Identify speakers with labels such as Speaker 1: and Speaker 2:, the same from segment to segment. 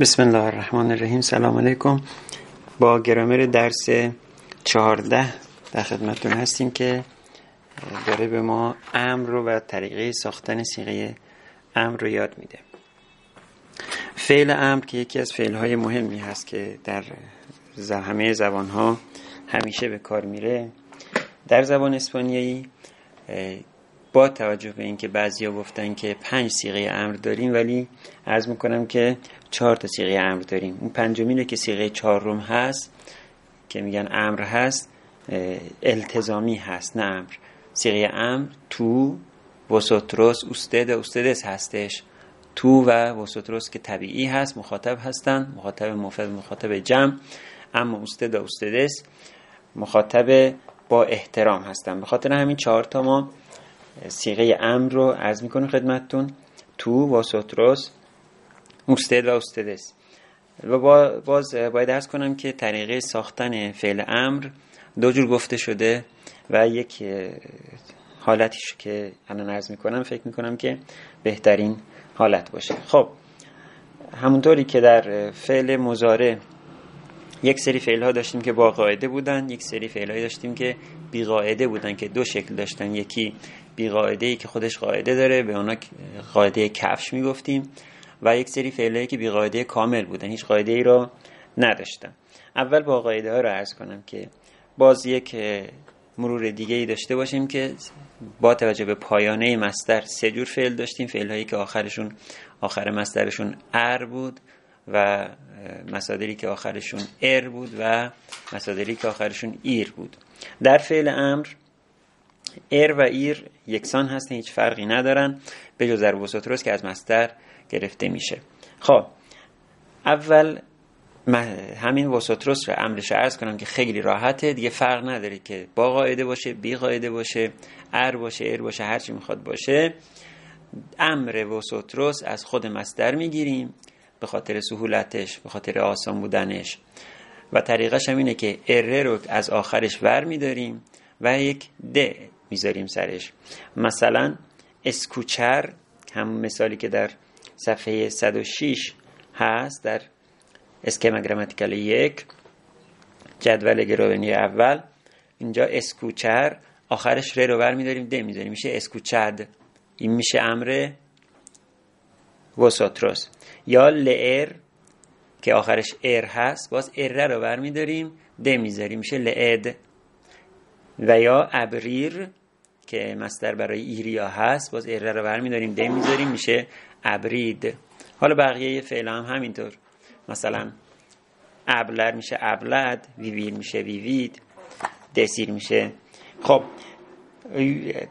Speaker 1: بسم الله الرحمن الرحیم. سلام علیکم. با گرامر درس چهارده در خدمتتون هستیم که داره به ما امر رو و طریقه ساختن سیغه امر رو یاد میده. فعل امر که یکی از فعل های مهمی هست که در همه زبان ها همیشه به کار میره. در زبان اسپانیایی با توجه به اینکه بعضیا گفتن که پنج سیغه امر داریم ولی عرض می‌کنم که چهار تا سیغه امر داریم. اون پنجمینه که سیغه چهارم هست که میگن امر هست التزامی هست نه امر. سیغه امر تو وسوتروس استد استدس هستش. تو و وسوتروس که طبیعی هست مخاطب هستن مخاطب مفرد مخاطب جمع. اما استد و استدس مخاطب با احترام هستن. به خاطر همین چهار تا ما سیغه امر رو عرض می‌کنیم خدمتتون. تو واسوتروس استد و استدس. و باز باید ارز کنم که طریقه ساختن فعل امر دو جور گفته شده و یک حالتیش که الان عرض می‌کنم فکر می‌کنم که بهترین حالت باشه. خب همونطوری که در فعل مزاره یک سری فعل ها داشتیم که با قاعده بودن یک سری فعل داشتیم که بی قاعده بودن که دو شکل داشتن یکی بی قاعده ای که خودش قاعده داره به اونا قاعده کفش می‌گفتیم و یک سری فعله که بی قاعده کامل بودن هیچ قاعده ای رو نداشتن. اول با قاعده ها رو عرض کنم که باز یک مرور دیگه ای داشته باشیم که با توجه به پایانه مستر سه جور فعل داشتیم. فعل هایی که آخرشون آخر مسترشون ار بود و مصادری که آخرشون ار بود و مصادری که آخرشون ir بود. در فعل امر er و ir یکسان هستن هیچ فرقی ندارن به جز در vosotros که از مصدر گرفته میشه. خب اول همین vosotros رو امرش عرض کنم که خیلی راحته. دیگه فرق نداره که با قاعده باشه بی قاعده باشه ar باشه er باشه هرچی می‌خواد باشه. امر vosotros از خود مصدر می‌گیریم به خاطر سهولتش به خاطر آسان بودنش. و طریقش هم اینه که اره رو از آخرش ور میداریم و یک د می‌ذاریم سرش. مثلا اسکوچر همون مثالی که در صفحه 106 هست در اسکما گراماتیکال یک جدول گراونی اول. اینجا اسکوچر آخرش ر رو ور میداریم د می‌ذاریم میشه اسکوچد. این میشه امر وساتروس یا لئر که آخرش ار هست باز ار رو ور میداریم د می‌ذاریم. میشه لعد و یا ابریر که مستر برای ایریا هست باز ار رو ور میداریم د می‌ذاریم میشه ابرید. حالا بقیه فعل هم همینطور. مثلا ابلر میشه ابلد ویویر میشه ویوید دسیر میشه. خب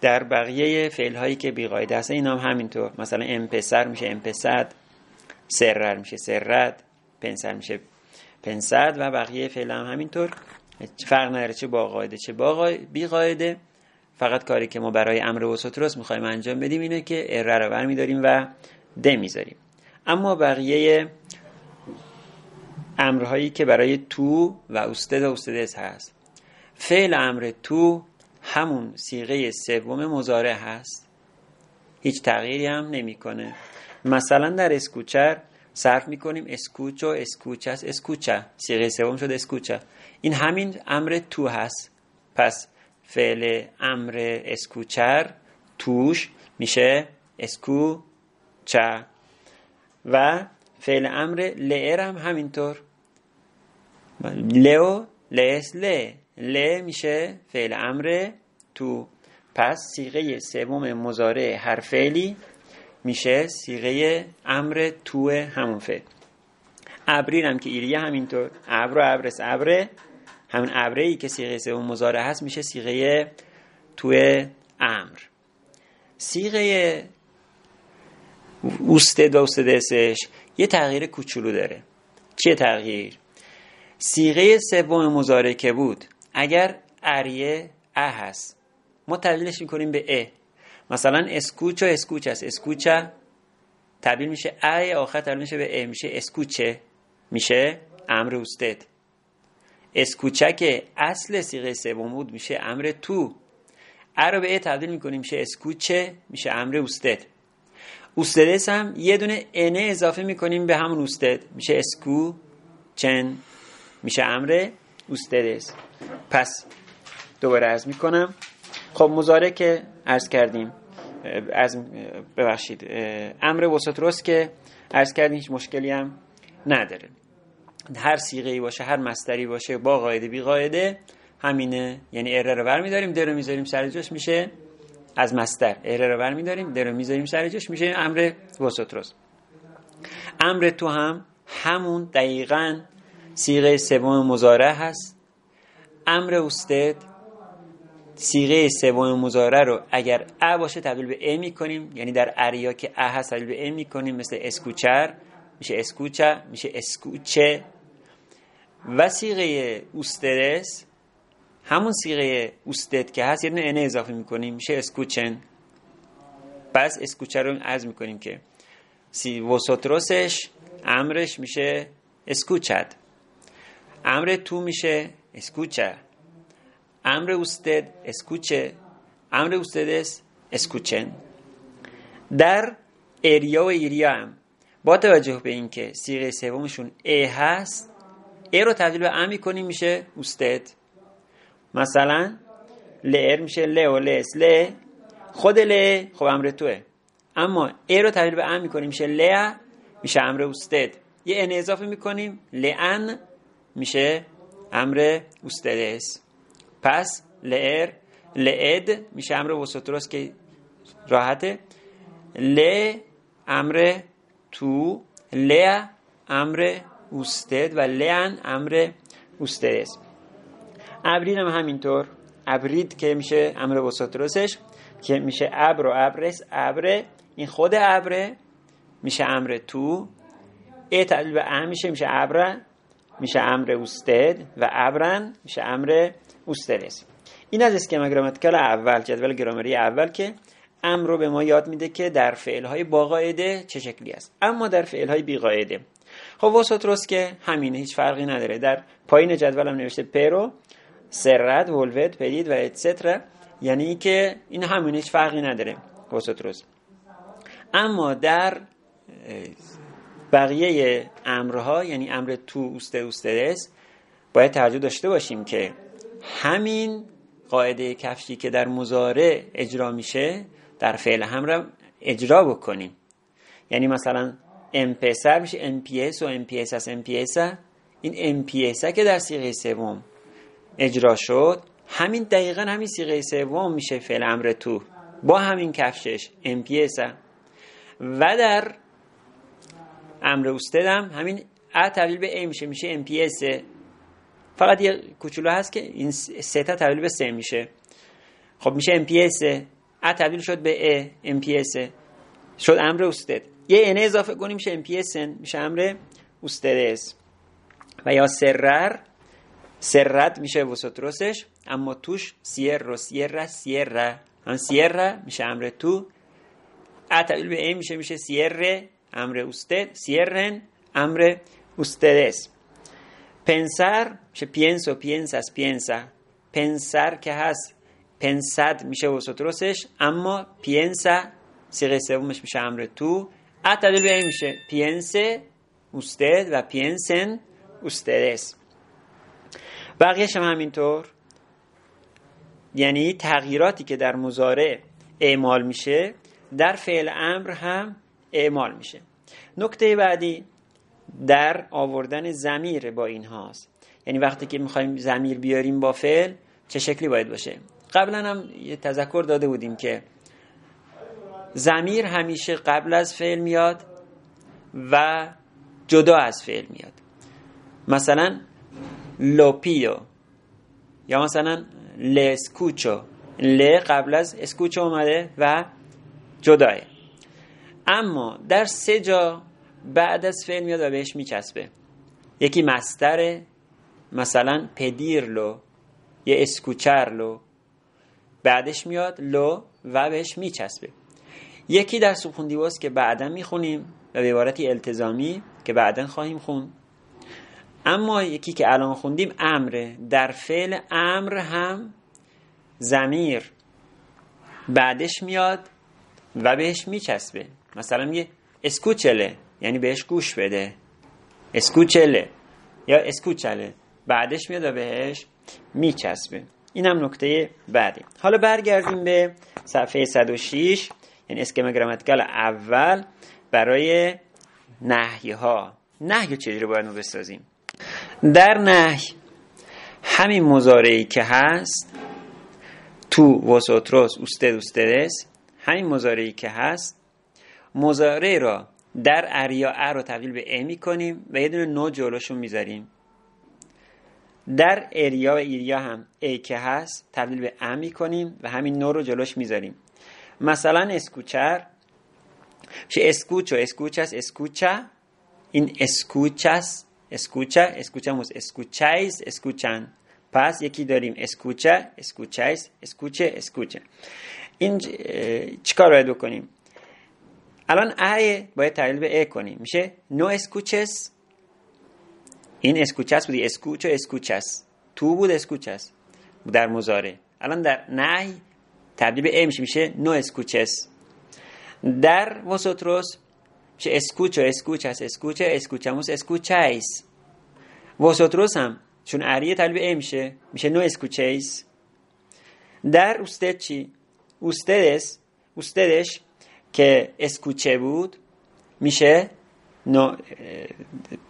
Speaker 1: در بقیه فعل هایی که بیقاعده هست این هم همینطور. مثلا امپسر میشه امپسد سرر میشه سرد پنسر میشه پنسد و بقیه فعل هم همینطور. فرق نداره چه با قاعده چه با بی قاعده فقط کاری که ما برای امر وسطروس می‌خوایم انجام بدیم اینه که اره رو بر میداریم و د می‌ذاریم. اما بقیه امرهایی که برای tú و usted و ustedes هست. فعل امر tú همون صیغه سوم مضارع هست. هیچ تغییری هم نمی‌کنه. مثلا در escuchar صرف می‌کنیم escucho escuchas escucha. صیغه سوم شد escucha. این همین امر tú هست. پس فعل امر escuchar tú ش میشه escucha و فعل امر لئر هم همینطور. لئو لس ل ل میشه فعل امر تو. پس سیغه سوم مزارع هر فعلی میشه سیغه امر تو همون فعل. ابریر هم که ایریه همینطور. ابر و ابرس ابره همون ابره که سیغه سوم مزارع هست میشه سیغه تو امر. سیغه اوستد و اوستدسش یه تغییر کوچولو داره. چیه تغییر؟ سیغه سوم مزاره که بود اگر اریه ا هست ما تبدیلش می‌کنیم به ا. مثلا اسکوچ و اسکوچ هست اسکوچه تبدیل میشه ای آخر تبدیل میشه به ا. میشه اسکوچه. میشه امر اوستد. اسکوچه اصل سیغه سوم بود میشه امر تو. ا رو به ا تبدیل می‌کنیم میشه اسکوچه میشه امر اوستد. اوستدس هم یه دونه انه اضافه می‌کنیم به همون اوستد میشه اسکو چن میشه امر اوستدس. پس دوباره عرض می‌کنم. خب مزاره که عرض کردیم از ببخشید امر وسط که عرض کردیم هیچ مشکلی هم نداره. هر سیغه باشه هر مستری باشه با قاعده بی قاعده همینه. یعنی اره رو برمیداریم در رو می‌ذاریم سر جاش میشه از مستر اره رو برمیداریم در رو می‌ذاریم سر جاش میشه امر وسط امر تو هم همون دقیقا سیغه سوم مزاره هست. امر اوستد سیغه سوم مزاره رو اگر ا باشه تبدیل به ا می‌کنیم. یعنی در اریا که ا هست تبدیل به ا می‌کنیم مثل اسکوچر میشه اسکوچه میشه اسکوچه. و سیغه اوسترس همون سیغه اوستد که هست یه دونه ان اضافه می‌کنیم میشه اسکوچن. پس اسکوچه رو عرض می‌کنیم که سی وسطرسش امرش میشه اسکوچد امر تو میشه اسکوچه. امر اوستد اسکوچه. امر اوستدس اسکوچن. در اریا و ایریا هم با توجه به اینکه سیغه سومشون ا هست ا رو تبدیل به ا می‌کنیم میشه اوستد مثلا لر میشه ل و لس ل. خود ل خب امر توه. اما ا رو تبدیل به ا می‌کنیم میشه ل میشه امر اوستد یه ان اضافه می‌کنیم لان میشه امر اوستدس پس لر لعد میشه امر وسطرس که راحته. ل امر تو. ل امر اوستد و لعن امر اوستدس ابرید هم همینطور. ابرید که میشه امر وسطرسش که میشه ابر و ابرس ابر این خود ابره میشه امر تو. ای تبدیل به ام میشه میشه ابر میشه امر اوستد و ابرن میشه امر اوسترس این از اسکما گراماتیکال اول جدول گرامری اول که امر رو به ما یاد میده که در فعل های با قاعده چه شکلی است. اما در فعل های بی قاعده خب وسطرس که همینه هیچ فرقی نداره. در پایین جدول هم نوشته پرو سرت ولوت پدید و اتسترا یعنی که این همینه هیچ فرقی نداره وسطرس اما در بقیه امرها یعنی امر تو اوسته اوسترس باید توجه داشته باشیم که همین قاعده کفشی که در مضارع اجرا میشه در فعل امر اجرا بکنیم. یعنی مثلا empezar میشه empiezo empiezas empieza. این empieza که در صیغه سوم اجرا شد. همین دقیقا همین صیغه سوم میشه فعل امر tú. با همین کفشش empieza. و در امر usted م همین a تبدیل به e میشه میشه empiece. فقط یه کوچولو هست که این zeta تبدیل به ce میشه. خب میشه empiece. a تبدیل شد به e empiece. شد امر usted. یه n اضافه کنیم میشه empiecen میشه امر ustedes. و یا cerrar. cerrad میشه vosotros ش اما tú ش cierro cierras cierra هم cierra میشه امر tú. a تبدیل به e میشه میشه cierre امر usted. cierren امر ustedes. pensar میشه pienso piensas piensa pensar که هست pensad میشه vosotros ش اما piensa صیغه سومش میشه امر tú. a تبدیل به e میشه. piense usted و piensen ustedes بقیهش هم همینطور. یعنی تغییراتی که در مزارع اعمال میشه در فعل امر هم اعمال میشه. نکته بعدی در آوردن زمیر با این هاست. یعنی وقتی که می‌خوایم زمیر بیاریم با فعل چه شکلی باید باشه؟ قبلا هم یه تذکر داده بودیم که زمیر همیشه قبل از فعل میاد و جدا از فعل میاد. مثلا lo pido یا مثلا lo escucho lo قبل از escucho اومده و جداه. اما در سه جا بعد از فعل میاد و بهش میچسبه. یکی مصدره مثلا pedirlo یه escucharlo بعدش میاد lo و بهش میچسبه. یکی در gerundio است که بعدا می‌خونیم و به عبارتی التزامی که بعدا خواهیم خون اما یکی که الان خوندیم امره در فعل امر هم زمیر بعدش میاد و بهش میچسبه. مثلا میگه اسکوچله یعنی بهش گوش بده. اسکوچله یا اسکوچله. بعدش میاد و بهش میچسبه. این هم نکته بعدی. حالا برگردیم به صفحه 106 یعنی اسکم گراماتیکال اول برای نهی ها نهی چجوری باید ما بسازیم؟ در نهی همین مزارعی که هست تو وسوتروس اوستد اوستدس همین مزارعی که هست مزارع را در اریا ا رو تبدیل به ا کنیم و یه دونه نو جلوشون می‌ذاریم. در اریا و ایریا هم ای که هست تبدیل به ا کنیم و همین نو رو جلوش می‌ذاریم. مثلا اسکوچر میشه اسکوچو اسکوچس اسکوچا این اسکوچس اسکوچا اسکوچاموس اسکوچایز اسکوچن پس یکی داریم اسکوچا اسکوچایز اسکوچه اسکوچه این چیکار باید بکنیم الان ای باید تبدیل به ا کنیم میشه نو اسکوچس این اسکوچس بودی اسکوچو اسکوچس تو بود اسکوچس در مضارع الان در نهی تبدیل به e میشه no escuches در vosotros میشه escucho escuchas escucha escuchamos escucháis vosotros هم چون ar یه تبدیل به e میشه میشه no escuchéis در usted چی؟ ustedes usted ش که escucha بود میشه no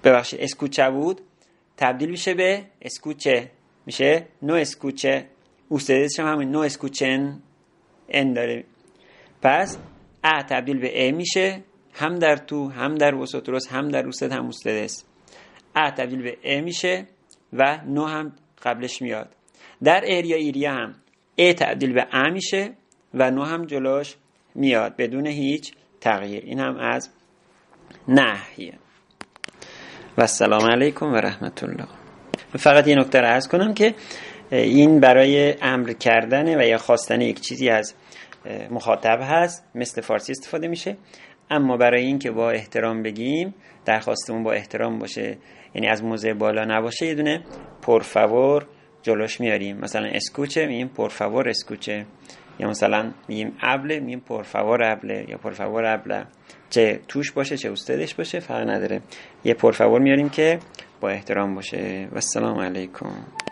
Speaker 1: ببخشید escucha بود تبدیل میشه به اسکوچه میشه نو اسکوچه اوستدش هم همین نو اسکوچن ان داره. پس ا تبدیل به ا میشه. هم در تو هم در وسوتروس هم در اوستد هم اوستدس ا تبدیل به ا میشه و نو هم قبلش میاد. در اریا ایریا هم ا تبدیل به ا میشه و نو هم جلوش میاد بدون هیچ تغییر. این هم از نحیه. و السلام علیکم و رحمت الله. فقط یه نکته رو ارز کنم که این برای امر کردن و یا خواستن یک چیزی از مخاطب هست مثل فارسی استفاده میشه. اما برای اینکه با احترام بگیم درخواستمون با احترام باشه یعنی از موضع بالا نباشه یه دونه پرفور جلوش میاریم. مثلا اسکوچه میگیم پرفور اسکوچه. یا مثلا میگیم ابله میگیم پرفور ابله یا پرفور ابله. چه توش باشه چه استدش باشه فرق نداره. یه پرفور میاریم که با احترام باشه. و السلام علیکم.